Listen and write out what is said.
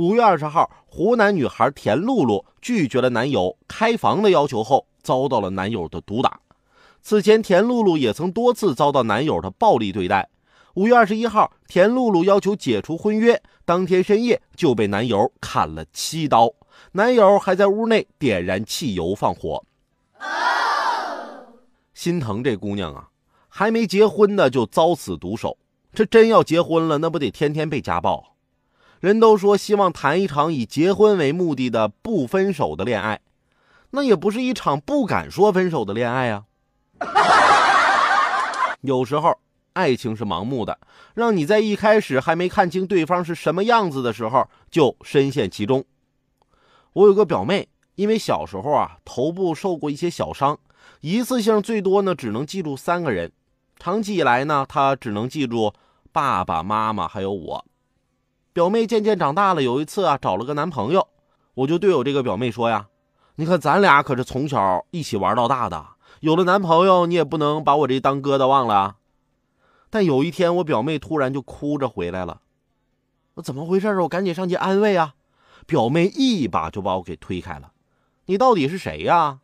五月二十号，湖南女孩田露露拒绝了男友开房的要求后，遭到了男友的毒打。此前，田露露也曾多次遭到男友的暴力对待。五月二十一号，田露露要求解除婚约，当天深夜就被男友砍了七刀，男友还在屋内点燃汽油放火。心疼这姑娘啊，还没结婚呢就遭此毒手，这真要结婚了，那不得天天被家暴？人都说希望谈一场以结婚为目的的不分手的恋爱，那也不是一场不敢说分手的恋爱啊。有时候，爱情是盲目的，让你在一开始还没看清对方是什么样子的时候就深陷其中。我有个表妹，因为小时候啊头部受过一些小伤，一次性最多呢只能记住三个人，长期以来呢她只能记住爸爸妈妈还有我。表妹渐渐长大了，有一次啊找了个男朋友，我就对我这个表妹说呀：“你看咱俩可是从小一起玩到大的。”有了男朋友，你也不能把我这当疙瘩忘了。但有一天，我表妹突然就哭着回来了，我怎么回事？我赶紧上去安慰啊！表妹一把就把我给推开了。你到底是谁呀？